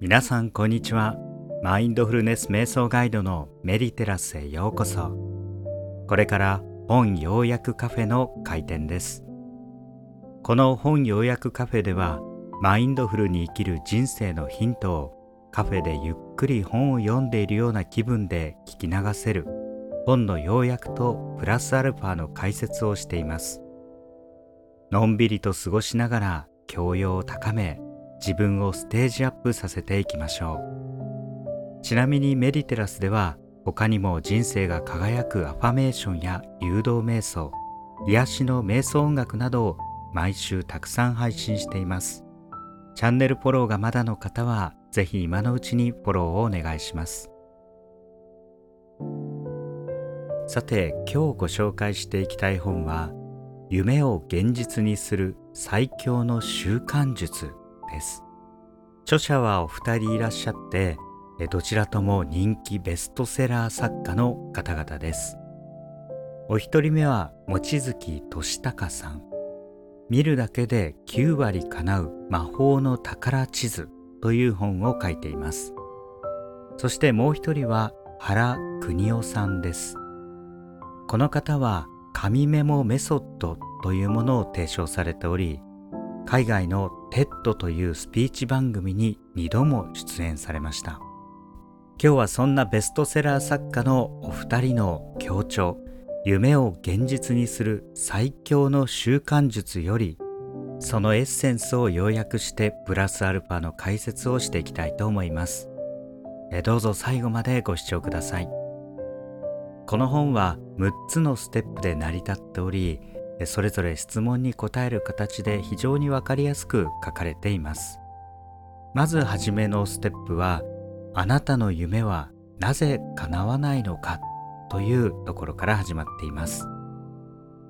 皆さんこんにちは。マインドフルネス瞑想ガイドのメディテラスへようこそ。これから本要約カフェの開店です。この本要約カフェではマインドフルに生きる人生のヒントをカフェでゆっくり本を読んでいるような気分で聞き流せる本の要約とプラスアルファの解説をしています。のんびりと過ごしながら教養を高め自分をステージアップさせていきましょう。ちなみにメディテラスでは他にも人生が輝くアファメーションや誘導瞑想癒しの瞑想音楽などを毎週たくさん配信しています。チャンネルフォローがまだの方はぜひ今のうちにフォローをお願いします。さて今日ご紹介していきたい本は夢を現実にする最強の習慣術です。著者はお二人いらっしゃってどちらとも人気ベストセラー作家の方々です。お一人目は望月俊孝さん。見るだけで9割叶う魔法の宝地図という本を書いています。そしてもう一人は原邦夫さんです。この方は紙メモメソッドというものを提唱されており海外の TED というスピーチ番組に2度も出演されました。今日はそんなベストセラー作家のお二人の強調夢を現実にする最強の習慣術よりそのエッセンスを要約してプラスアルファの解説をしていきたいと思います。えどうぞ最後までご視聴ください。この本は6つのステップで成り立っておりそれぞれ質問に答える形で非常にわかりやすく書かれています。まずはじめのステップはあなたの夢はなぜ叶わないのかというところから始まっています、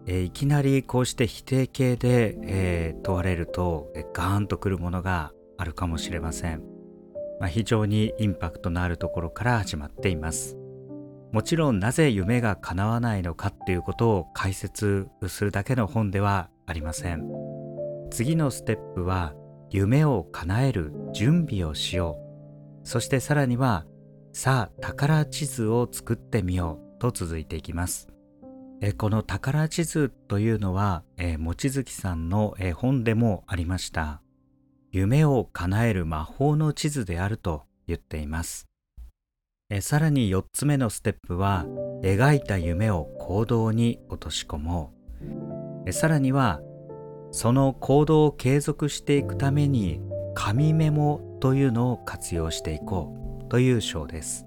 え、いきなりこうして否定形で、えー、問われると、え、ガーンとくるものがあるかもしれません、まあ、非常にインパクトのあるところから始まっています。もちろんなぜ夢が叶わないのかっていうことを解説するだけの本ではありません。次のステップは夢を叶える準備をしよう。そしてさらにはさあ宝地図を作ってみようと続いていきます。えこの宝地図というのは、え望月さんの、え本でもありました。夢を叶える魔法の地図であると言っています。えさらに4つ目のステップは描いた夢を行動に落とし込もう。えさらにはその行動を継続していくために紙メモというのを活用していこうという章です。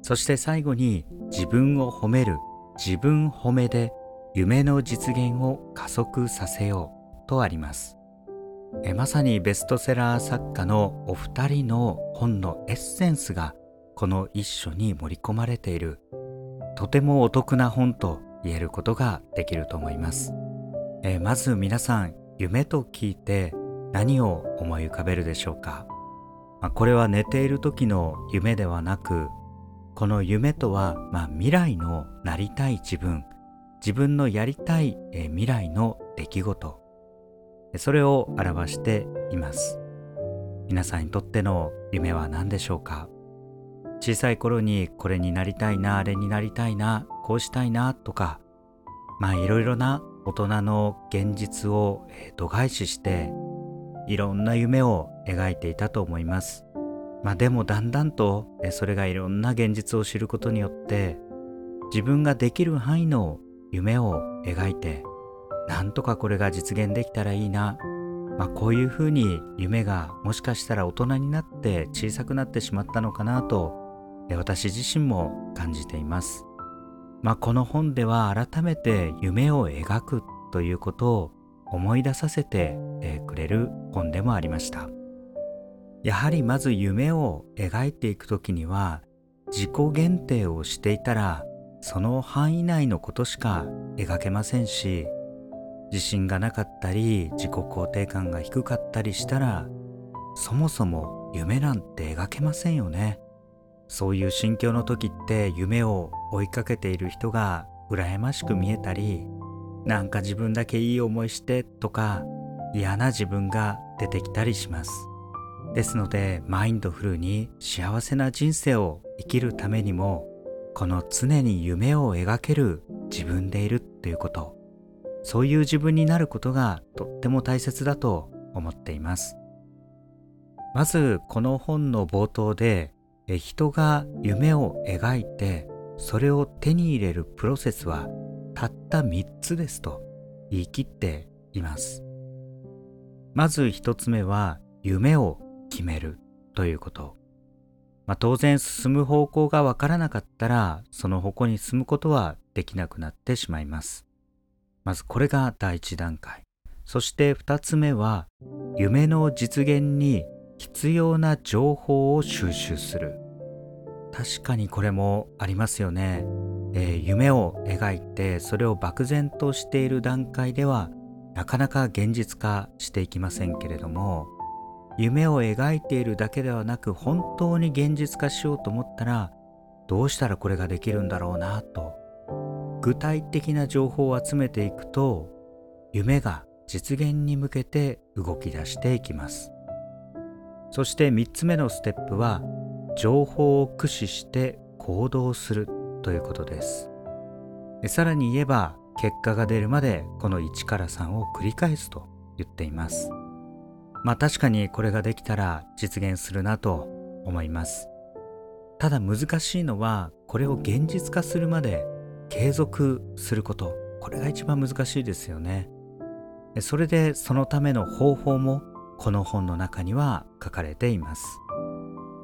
そして最後に自分を褒める自分褒めで夢の実現を加速させようとあります。えまさにベストセラー作家のお二人の本のエッセンスがこの一書に盛り込まれている。とてもお得な本と言えることができると思います、えー、まず皆さん夢と聞いて何を思い浮かべるでしょうか、まあ、これは寝ている時の夢ではなくこの夢とは、まあ、未来のなりたい自分自分のやりたい、えー、未来の出来事。それを表しています。皆さんにとっての夢は何でしょうか？小さい頃にこれになりたいなあれになりたいなこうしたいなとかまあいろいろな大人の現実を度外視していろんな夢を描いていたと思います。まあでもだんだんとそれがいろんな現実を知ることによって自分ができる範囲の夢を描いてなんとかこれが実現できたらいいな。まあ、こういうふうに夢がもしかしたら大人になって小さくなってしまったのかなと私自身も感じています。まあ、この本では改めて夢を描くということを思い出させてくれる本でもありました。やはりまず夢を描いていくときには自己限定をしていたらその範囲内のことしか描けませんし自信がなかったり自己肯定感が低かったりしたらそもそも夢なんて描けませんよね。そういう心境の時って夢を追いかけている人が羨ましく見えたりなんか自分だけいい思いしてとか嫌な自分が出てきたりします。ですのでマインドフルに幸せな人生を生きるためにもこの常に夢を描ける自分でいるっていうこと。そういう自分になることがとっても大切だと思っています。まずこの本の冒頭で人が夢を描いてそれを手に入れるプロセスはたった3つですと言い切っています。まず1つ目は夢を決めるということ、まあ、当然進む方向がわからなかったらその方向に進むことはできなくなってしまいます。まずこれが第一段階。そして2つ目は夢の実現に必要な情報を収集する。確かにこれもありますよね、えー、夢を描いてそれを漠然としている段階ではなかなか現実化していきませんけれども夢を描いているだけではなく本当に現実化しようと思ったらどうしたらこれができるんだろうなと具体的な情報を集めていくと夢が実現に向けて動き出していきます。そして3つ目のステップは情報を駆使して行動するということです。さらに言えば結果が出るまでこの1から3を繰り返すと言っています。まあ確かにこれができたら実現するなと思います。ただ難しいのはこれを現実化するまで継続すること。これが一番難しいですよね。それでそのための方法もこの本の中には書かれています。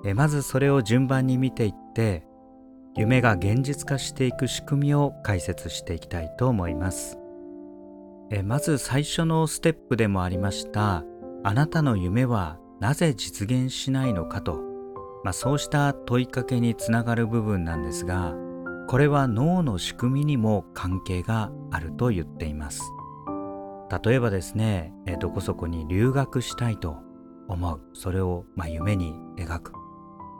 えまずそれを順番に見ていって夢が現実化していく仕組みを解説していきたいと思います。えまず最初のステップでもありましたあなたの夢はなぜ実現しないのかと、まあ、そうした問いかけにつながる部分なんですがこれは脳の仕組みにも関係があると言っています。例えばですねどこそこに留学したいと思う。それをま夢に描く。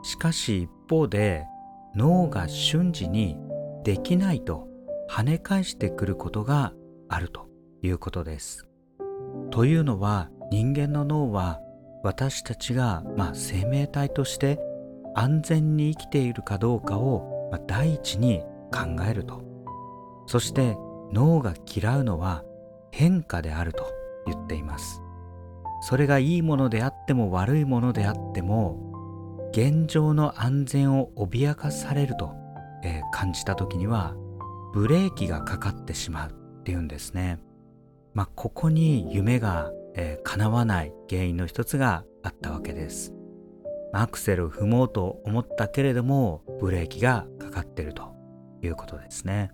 しかし一方で脳が瞬時にできないと跳ね返してくることがあるということです。というのは人間の脳は私たちが、ま、生命体として安全に生きているかどうかを、ま、第一に考えると。そして脳が嫌うのは変化であると言っていますそれがいいものであっても悪いものであっても現状の安全を脅かされると、えー、感じた時にはブレーキがかかってしまうっていうんですね。まあ、ここに夢が、えー、叶わない原因の一つがあったわけです。アクセルを踏もうと思ったけれどもブレーキがかかってるということですね。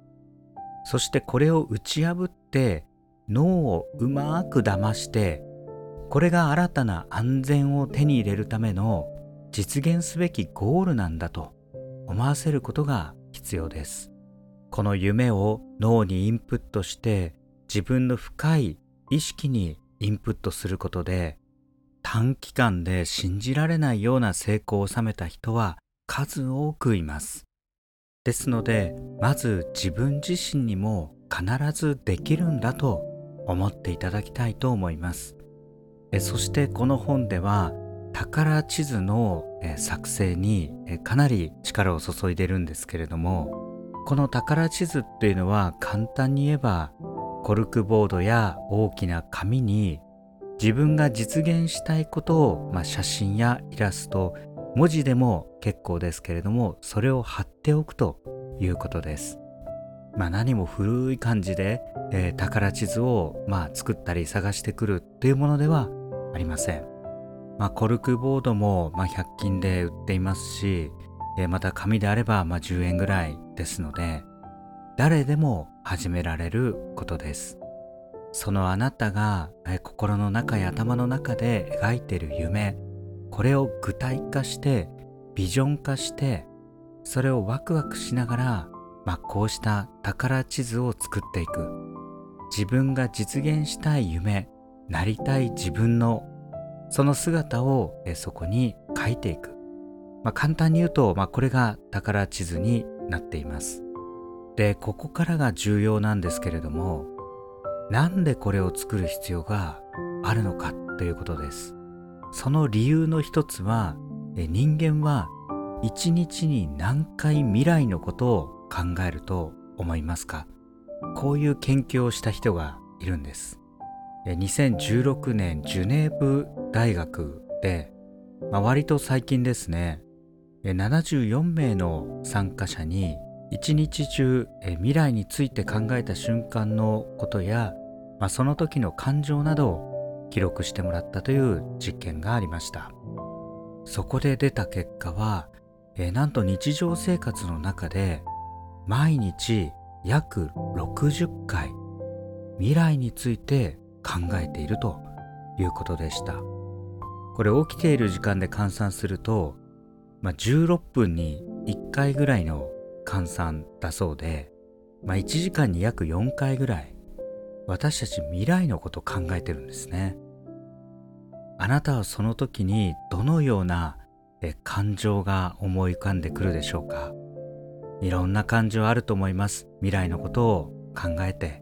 そしてこれを打ち破って脳をうまく騙してこれが新たな安全を手に入れるための実現すべきゴールなんだと思わせることが必要です。この夢を脳にインプットして自分の深い意識にインプットすることで短期間で信じられないような成功を収めた人は数多くいます。ですのでまず自分自身にも必ずできるんだと思っていただきたいと思います。そしてこの本では宝地図の作成にかなり力を注いでるんですけれどもこの宝地図っていうのは簡単に言えばコルクボードや大きな紙に自分が実現したいことを、まあ、写真やイラスト文字でも結構ですけれどもそれを貼っておくということです。まあ、何も古い感じで、えー、宝地図を、まあ、作ったり探してくるというものではありません。まあ、コルクボードもま100均で売っていますし、えまた紙であればま10円ぐらいですので誰でも始められることですそのあなたが心の中や頭の中で描いている夢これを具体化してビジョン化してそれをワクワクしながら、まあ、こうした宝地図を作っていく自分が実現したい夢なりたい自分のその姿をそこに書いていく。まあ、簡単に言うと、まあ、これが宝地図になっています。で、ここからが重要なんですけれども、なんでこれを作る必要があるのかということですその理由の一つは人間は一日に何回未来のことを考えると思いますか？こういう研究をした人がいるんです。2016年ジュネーブ大学で、まあ、割と最近ですね。74名の参加者に一日中未来について考えた瞬間のことや、まあ、その時の感情などを記録してもらったという実験がありました。そこで出た結果は、えなんと日常生活の中で毎日約60回未来について考えているということでした。これ起きている時間で換算すると、まあ、16分に1回ぐらいの換算だそうで、まあ、1時間に約4回ぐらい私たち未来のこと考えてるんですね。あなたはその時にどのような感情が思い浮かんでくるでしょうか？いろんな感情あると思います。未来のことを考えて。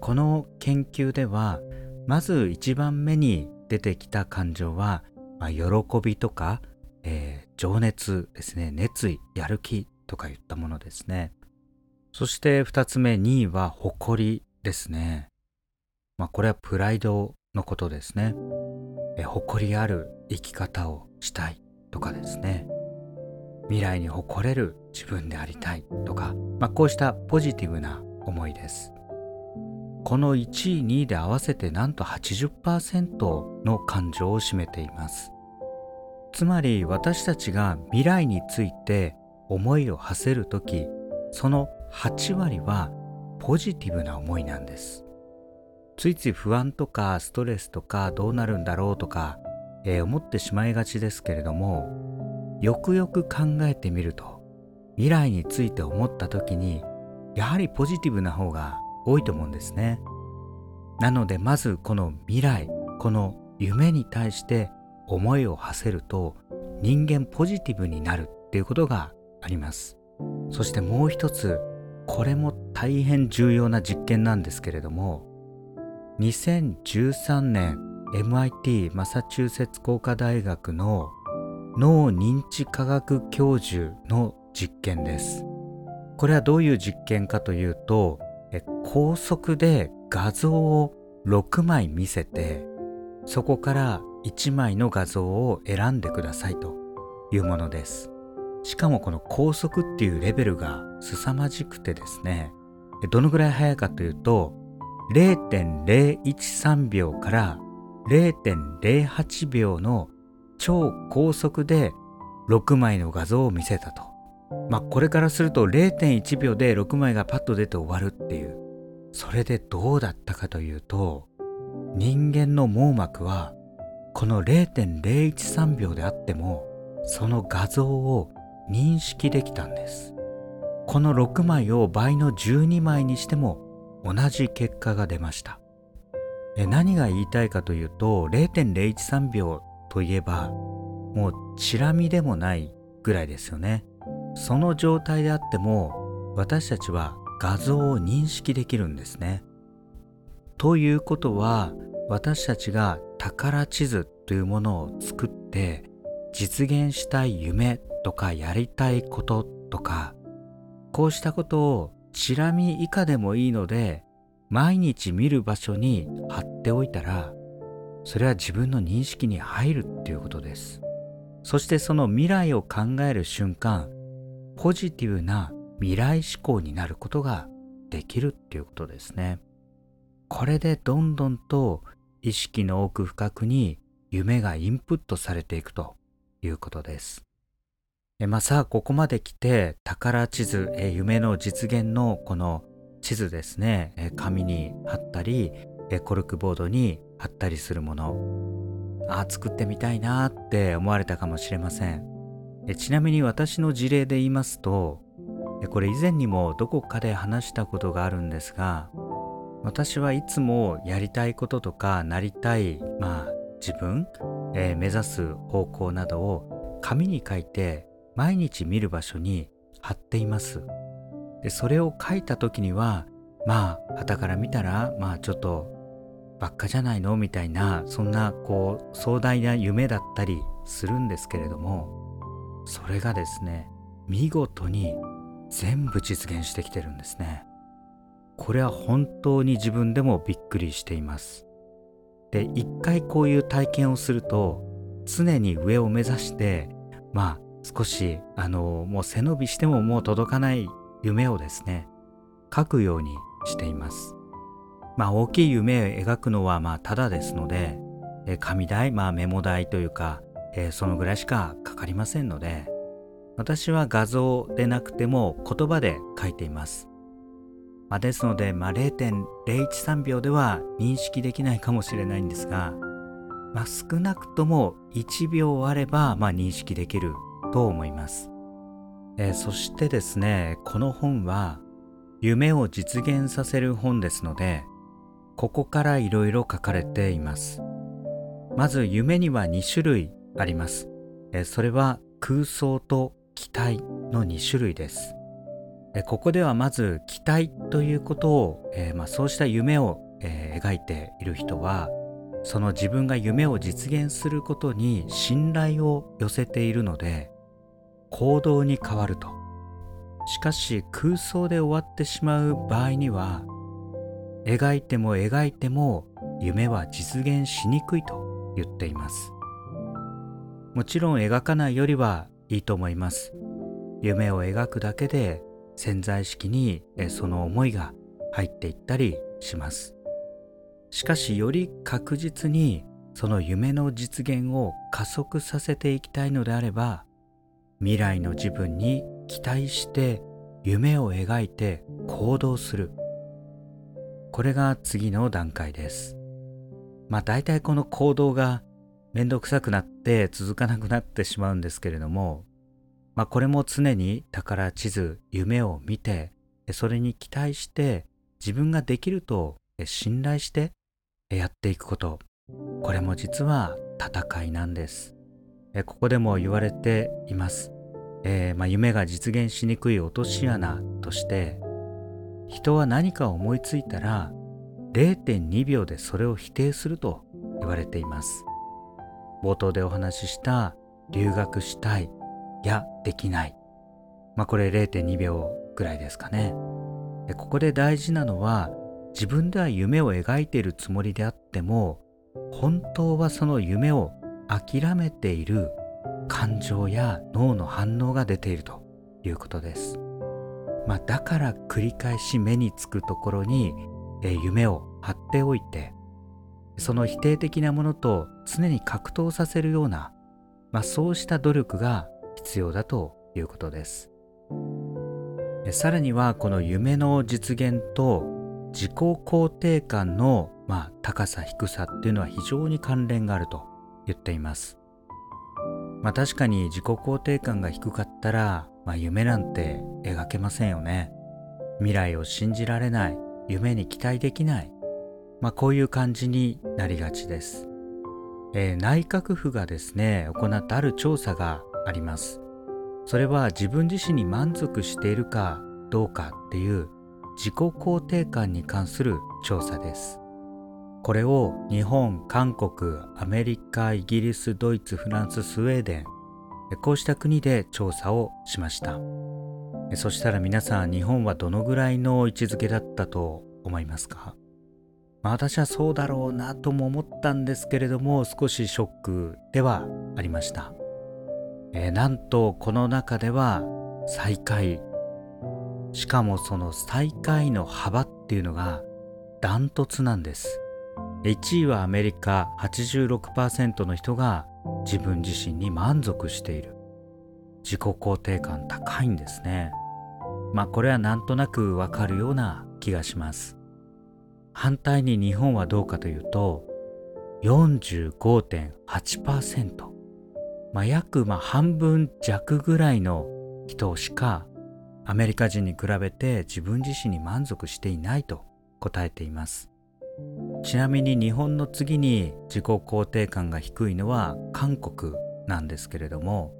この研究ではまず一番目に出てきた感情は、まあ、喜びとか、えー、情熱ですね。熱意やる気とかいったものですね。そして二つ目2位は誇りですね。まあこれはプライドのことですね。え誇りある生き方をしたいとかですね。未来に誇れる自分でありたい。とか、まあ、こうしたポジティブな思いです。この1位2位で合わせてなんと80%の感情を占めています。つまり私たちが未来について思いを馳せる時その8割はポジティブな思いなんです。ついつい不安とかストレスとかどうなるんだろうとか、えー、思ってしまいがちですけれどもよくよく考えてみると未来について思った時にやはりポジティブな方が多いと思うんですね。なのでまずこの未来この夢に対して思いを馳せると人間ポジティブになるっていうことがあります。そしてもう一つこれも大変重要な実験なんですけれども2013年 MIT マサチューセッツ工科大学の脳認知科学教授の実験です。これはどういう実験かというと高速で画像を6枚見せてそこから1枚の画像を選んでくださいというものです。しかもこの高速っていうレベルが凄まじくてですねどのぐらい速いかというと0.013秒から0.08秒の超高速で6枚の画像を見せたと。まあこれからすると0.1秒で6枚がパッと出て終わるっていう。それでどうだったかというと人間の網膜はこの0.013秒であってもその画像を認識できたんです。この6枚を倍の12枚にしても同じ結果が出ました。何が言いたいかというと0.013秒といえばもうチラ見でもないぐらいですよね。その状態であっても私たちは画像を認識できるんですね。ということは私たちが宝地図というものを作って実現したい夢とかやりたいこととかこうしたことをチラ見以下でもいいので毎日見る場所に貼っておいたらそれは自分の認識に入るっていうことです。そしてその未来を考える瞬間ポジティブな未来思考になることができるっていうことですね。これでどんどんと意識の奥深くに夢がインプットされていくということです。えまあ、さあここまで来て宝地図え夢の実現のこの地図ですね。え紙に貼ったりえコルクボードに貼ったりするもの。あ作ってみたいなって思われたかもしれません。えちなみに私の事例で言いますとえこれ以前にもどこかで話したことがあるんですが私はいつもやりたいこととかなりたいまあ自分、え目指す方向などを紙に書いて毎日見る場所に貼っています。でそれを書いた時にはまあ旗から見たらまあちょっとばっかじゃないの？みたいなそんなこう壮大な夢だったりするんですけれどもそれがですね見事に全部実現してきてるんですね。これは本当に自分でもびっくりしています。で一回こういう体験をすると常に上を目指してまあ少しあのもう背伸びしてももう届かない夢をですね書くようにしています。まあ大きい夢を描くのはまあただですので紙代まあメモ代というか、え、そのぐらいしかかかりませんので私は画像でなくても言葉で書いています。まあ、ですので、まあ、0.013秒では認識できないかもしれないんですが、まあ、少なくとも1秒あれば、まあ、認識できると思います、え、そしてですねこの本は夢を実現させる本ですのでここからいろいろ書かれています。まず夢には2種類あります、それは空想と期待の2種類です。ここではまず期待ということを、えー、まあ、そうした夢を、えー、描いている人はその自分が夢を実現することに信頼を寄せているので行動に変わると。しかし空想で終わってしまう場合には描いても描いても夢は実現しにくいと言っています。もちろん描かないよりはいいと思います。夢を描くだけで潜在意識にその思いが入っていったりします。しかしより確実にその夢の実現を加速させていきたいのであれば未来の自分に期待して夢を描いて行動する。これが次の段階です。まあ大体この行動がめんどくさくなって続かなくなってしまうんですけれどもまあ、これも常に宝地図夢を見てそれに期待して自分ができると信頼してやっていくこと。これも実は戦いなんです。ここでも言われています、えー、まあ、夢が実現しにくい落とし穴として人は何か思いついたら0.2秒でそれを否定すると言われています冒頭でお話しした留学したいやできない。まあこれ0.2秒ぐらいですかね。でここで大事なのは自分では夢を描いているつもりであっても本当はその夢を諦めている感情や脳の反応が出ているということです。まあ、だから繰り返し目につくところに、え夢を貼っておいてその否定的なものと常に格闘させるような、まあ、そうした努力が必要だということです。さらにはこの夢の実現と自己肯定感の、まあ、高さ低さっていうのは非常に関連があると言っています。まあ確かに自己肯定感が低かったら、まあ、夢なんて描けませんよね。未来を信じられない。夢に期待できない。まあこういう感じになりがちです、えー、内閣府がですね行ったある調査があります。それは自分自身に満足しているかどうかっていう自己肯定感に関する調査です。これを日本韓国アメリカイギリスドイツフランススウェーデンこうした国で調査をしました。そしたら皆さん日本はどのぐらいの位置づけだったと思いますか、まあ、私はそうだろうなとも思ったんですけれども少しショックではありました。えー、なんとこの中では最下位。しかもその最下位の幅っていうのがダントツなんです。1位はアメリカ86%の人が自分自身に満足している。自己肯定感高いんですね。まあこれはなんとなくわかるような気がします。反対に日本はどうかというと45.8%まあ、約まあ半分弱ぐらいの人しかアメリカ人に比べて自分自身に満足していないと答えています。ちなみに日本の次に自己肯定感が低いのは韓国なんですけれども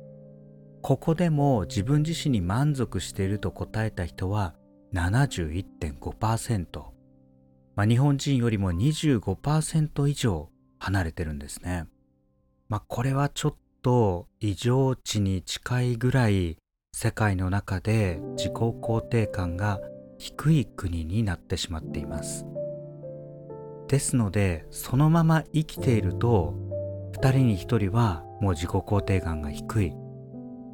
ここでも自分自身に満足していると答えた人は71.5%まあ、日本人よりも25%以上離れてるんですね。まあ、これはちょっと異常値に近いぐらい世界の中で自己肯定感が低い国になってしまっています。ですのでそのまま生きていると2人に1人はもう自己肯定感が低い。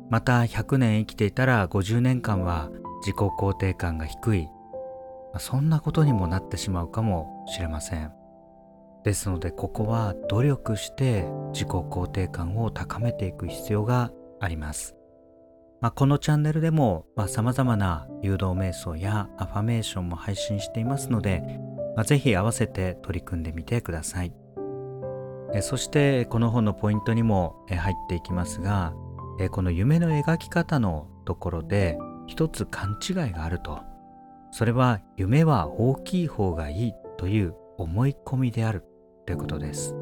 また100年生きていたら50年間は自己肯定感が低い。そんなことにもなってしまうかもしれません。ですのでここは努力して自己肯定感を高めていく必要があります、まあ、このチャンネルでもさまざ、まな誘導瞑想やアファメーションも配信していますので、まあ、ぜひ合わせて取り組んでみてください。そしてこの本のポイントにも入っていきますがこの夢の描き方のところで一つ勘違いがあると。それは夢は大きい方がいいという思い込みであるということです。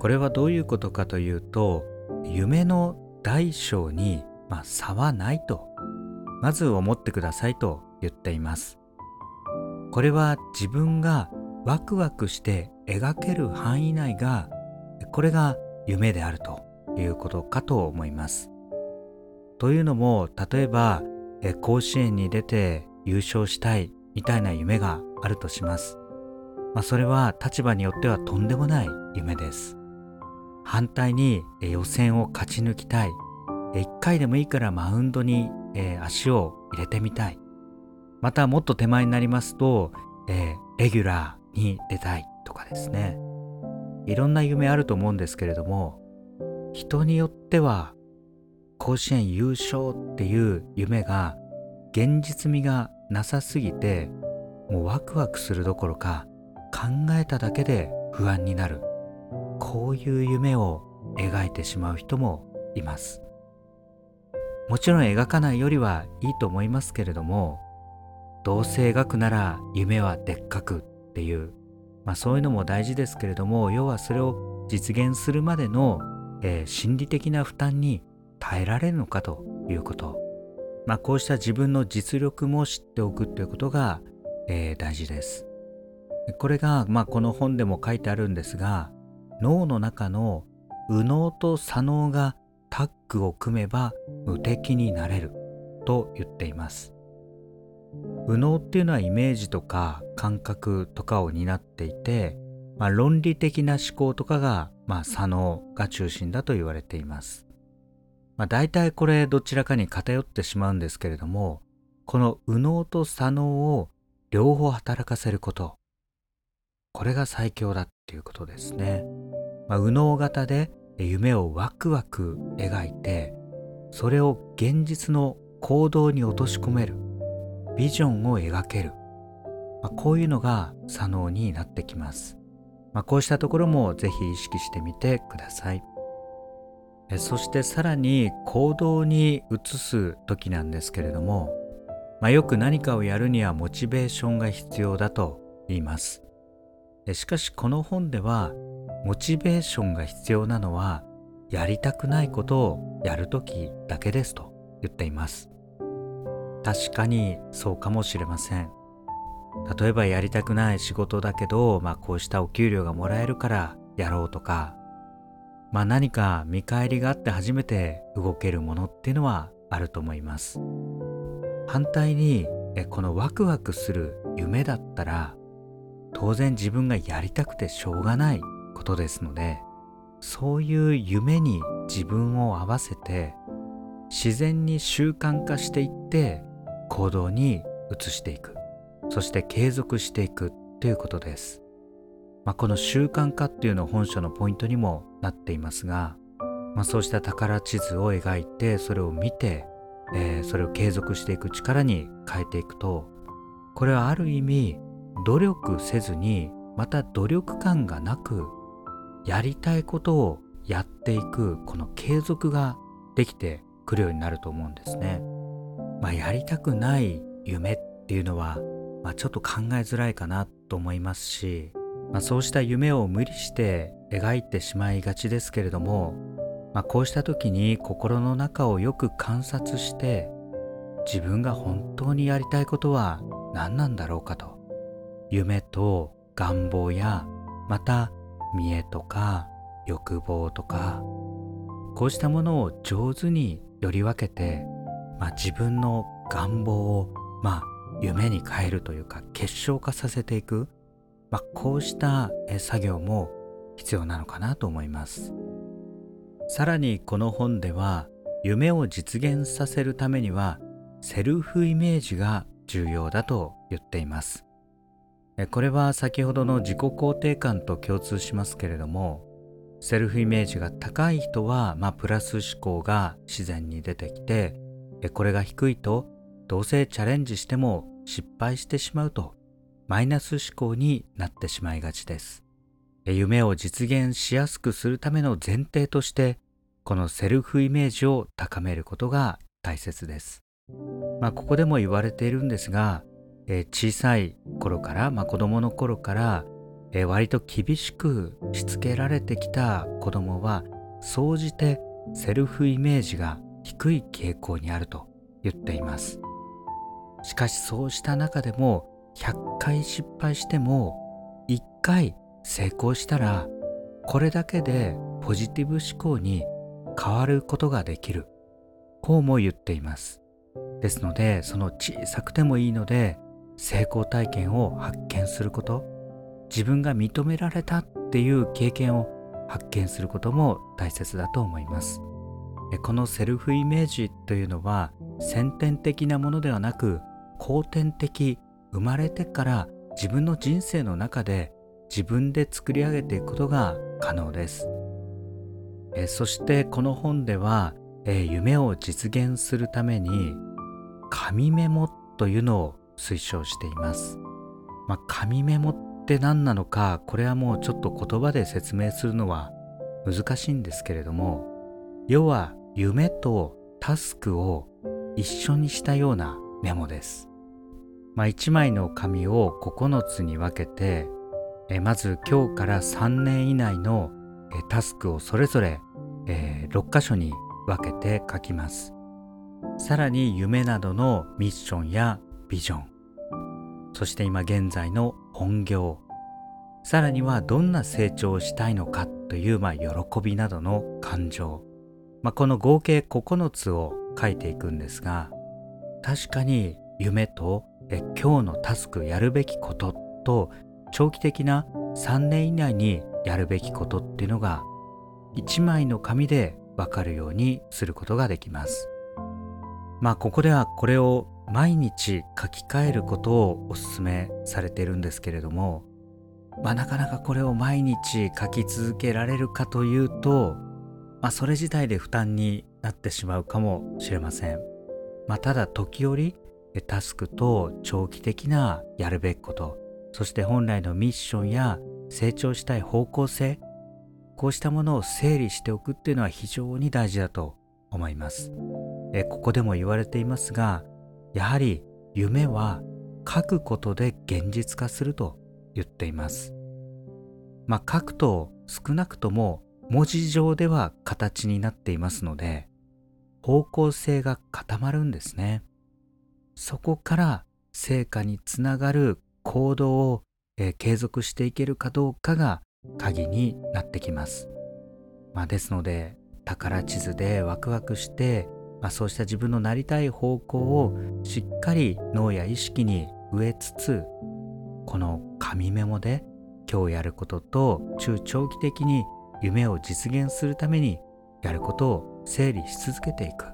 これはどういうことかというと夢の大小に、ま、差はないとまず思ってくださいと言っています。これは自分がワクワクして描ける範囲内がこれが夢であるということかと思います。というのも例えば甲子園に出て優勝したいみたいな夢があるとします。まあ、それは立場によってはとんでもない夢です。反対に予選を勝ち抜きたい。一回でもいいからマウンドに足を入れてみたい。またもっと手前になりますと、えー、レギュラーに出たいとかですね。いろんな夢あると思うんですけれども、人によっては甲子園優勝っていう夢が現実味がなさすぎてもうワクワクするどころか考えただけで不安になるこういう夢を描いてしまう人もいますもちろん描かないよりはいいと思いますけれどもどうせ描くなら夢はでっかくっていう、まあ、そういうのも大事ですけれども要はそれを実現するまでの、えー、心理的な負担に耐えられるのかということ、まあ、こうした自分の実力も知っておくということが、えー、大事です。これが、まあ、この本でも書いてあるんですが脳の中の右脳と左脳がタッグを組めば無敵になれると言っています。右脳っていうのはイメージとか感覚とかを担っていて、まあ、論理的な思考とかが、まあ、左脳が中心だと言われています。まあ、大体これどちらかに偏ってしまうんですけれどもこの右脳と左脳を両方働かせることこれが最強だっていうことですね。まあ、右脳型で夢をワクワク描いてそれを現実の行動に落とし込めるビジョンを描ける、まあ、こういうのが左脳になってきます、まあ、こうしたところもぜひ意識してみてください。そしてさらに行動に移す時なんですけれども、まあ、よく何かをやるにはモチベーションが必要だと言います。しかしこの本ではモチベーションが必要なのはやりたくないことをやるときだけですと言っています。確かにそうかもしれません。例えばやりたくない仕事だけど、まあ、こうしたお給料がもらえるからやろうとか、まあ、何か見返りがあって初めて動けるものっていうのはあると思います。反対にこのワクワクする夢だったら当然自分がやりたくてしょうがないことですのでそういう夢に自分を合わせて自然に習慣化していって行動に移していくそして継続していくということです、まあ、この習慣化っていうの本書のポイントにもなっていますが、まあ、そうした宝地図を描いてそれを見て、えー、それを継続していく力に変えていくとこれはある意味努力せずにまた努力感がなくやりたいことをやっていくこの継続ができてくるようになると思うんですね。まあ、やりたくない夢っていうのは、まあ、ちょっと考えづらいかなと思いますし、まあ、そうした夢を無理して描いてしまいがちですけれども、まあ、こうした時に心の中をよく観察して自分が本当にやりたいことは何なんだろうかと。夢と願望やまた見栄とか欲望とかこうしたものを上手により分けて、まあ、自分の願望を、まあ、夢に変えるというか結晶化させていく、まあ、こうした作業も必要なのかなと思います。さらにこの本では夢を実現させるためにはセルフイメージが重要だと言っています。これは先ほどの自己肯定感と共通しますけれどもセルフイメージが高い人は、まあ、プラス思考が自然に出てきてこれが低いとどうせチャレンジしても失敗してしまうとマイナス思考になってしまいがちです。夢を実現しやすくするための前提としてこのセルフイメージを高めることが大切です、まあ、ここでも言われているんですが小さい頃から、まあ、子供の頃からえ割と厳しくしつけられてきた子供は総じてセルフイメージが低い傾向にあると言っています。しかしそうした中でも100回失敗しても1回成功したらこれだけでポジティブ思考に変わることができる。こうも言っています。ですのでその小さくてもいいので成功体験を発見すること自分が認められたっていう経験を発見することも大切だと思います。このセルフイメージというのは先天的なものではなく後天的生まれてから自分の人生の中で自分で作り上げていくことが可能です。えそしてこの本ではえ夢を実現するために紙メモというのを推奨しています、まあ、紙メモって何なのかこれはもうちょっと言葉で説明するのは難しいんですけれども要は夢とタスクを一緒にしたようなメモです。まあ、1枚の紙を9つに分けてえまず今日から3年以内のえタスクをそれぞれ、えー、6箇所に分けて書きます。さらに夢などのミッションやビジョンそして今現在の本業さらにはどんな成長をしたいのかという、まあ、喜びなどの感情、まあ、この合計9つを書いていくんですが確かに夢とえ今日のタスクやるべきことと長期的な3年以内にやるべきことっていうのが1枚の紙でわかるようにすることができます。まあここではこれを毎日書き換えることをお勧めされてるんですけれども、まあ、なかなかこれを毎日書き続けられるかというと、まあ、それ自体で負担になってしまうかもしれません。まあ、ただ時折タスクと長期的なやるべきことそして本来のミッションや成長したい方向性こうしたものを整理しておくっていうのは非常に大事だと思いますえここでも言われていますがやはり夢は書くことで現実化すると言っています。まあ書くと少なくとも文字上では形になっていますので方向性が固まるんですね。そこから成果につながる行動を、えー、継続していけるかどうかが鍵になってきます。まあ、ですので宝地図でワクワクしてまあ、そうした自分のなりたい方向をしっかり脳や意識に植えつつこの紙メモで今日やることと中長期的に夢を実現するためにやることを整理し続けていく。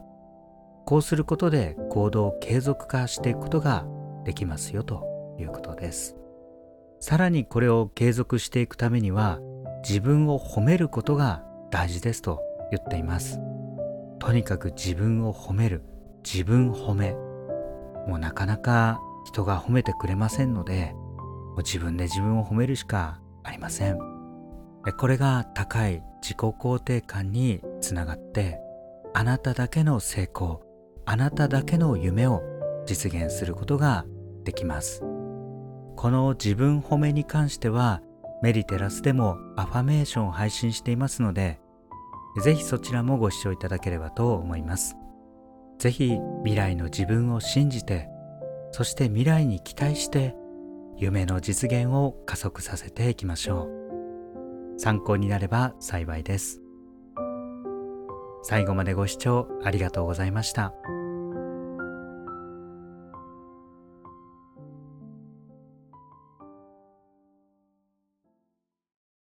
こうすることで行動を継続化していくことができますよということです。さらにこれを継続していくためには自分を褒めることが大事ですと言っています。とにかく自分を褒める。自分褒め。もうなかなか人が褒めてくれませんのでもう自分で自分を褒めるしかありません。これが高い自己肯定感につながってあなただけの成功あなただけの夢を実現することができますこの自分褒めに関してはメリテラスでもアファメーションを配信していますのでぜひそちらもご視聴いただければと思います。ぜひ未来の自分を信じて、そして未来に期待して、夢の実現を加速させていきましょう参考になれば幸いです最後までご視聴ありがとうございました。